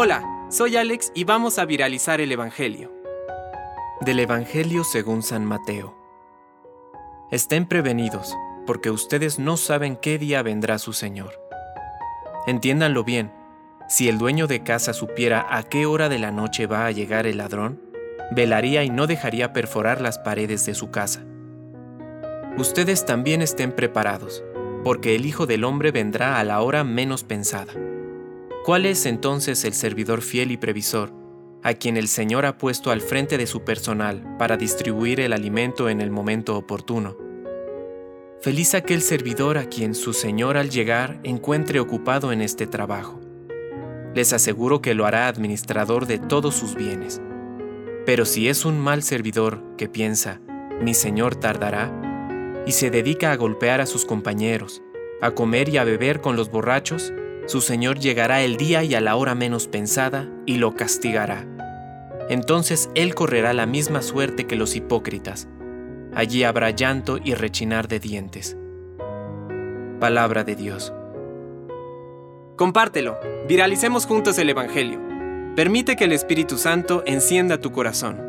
Hola, soy Alex y vamos a viralizar el Evangelio. Del Evangelio según San Mateo. Estén prevenidos, porque ustedes no saben qué día vendrá su Señor. Entiéndanlo bien, si el dueño de casa supiera a qué hora de la noche va a llegar el ladrón, velaría y no dejaría perforar las paredes de su casa. Ustedes también estén preparados, porque el Hijo del Hombre vendrá a la hora menos pensada. ¿Cuál es entonces el servidor fiel y previsor, a quien el Señor ha puesto al frente de su personal para distribuir el alimento en el momento oportuno? Feliz aquel servidor a quien su Señor al llegar encuentre ocupado en este trabajo. Les aseguro que lo hará administrador de todos sus bienes. Pero si es un mal servidor que piensa, mi Señor tardará, y se dedica a golpear a sus compañeros, a comer y a beber con los borrachos, su Señor llegará el día y a la hora menos pensada y lo castigará. Entonces Él correrá la misma suerte que los hipócritas. Allí habrá llanto y rechinar de dientes. Palabra de Dios. Compártelo, viralicemos juntos el Evangelio. Permite que el Espíritu Santo encienda tu corazón.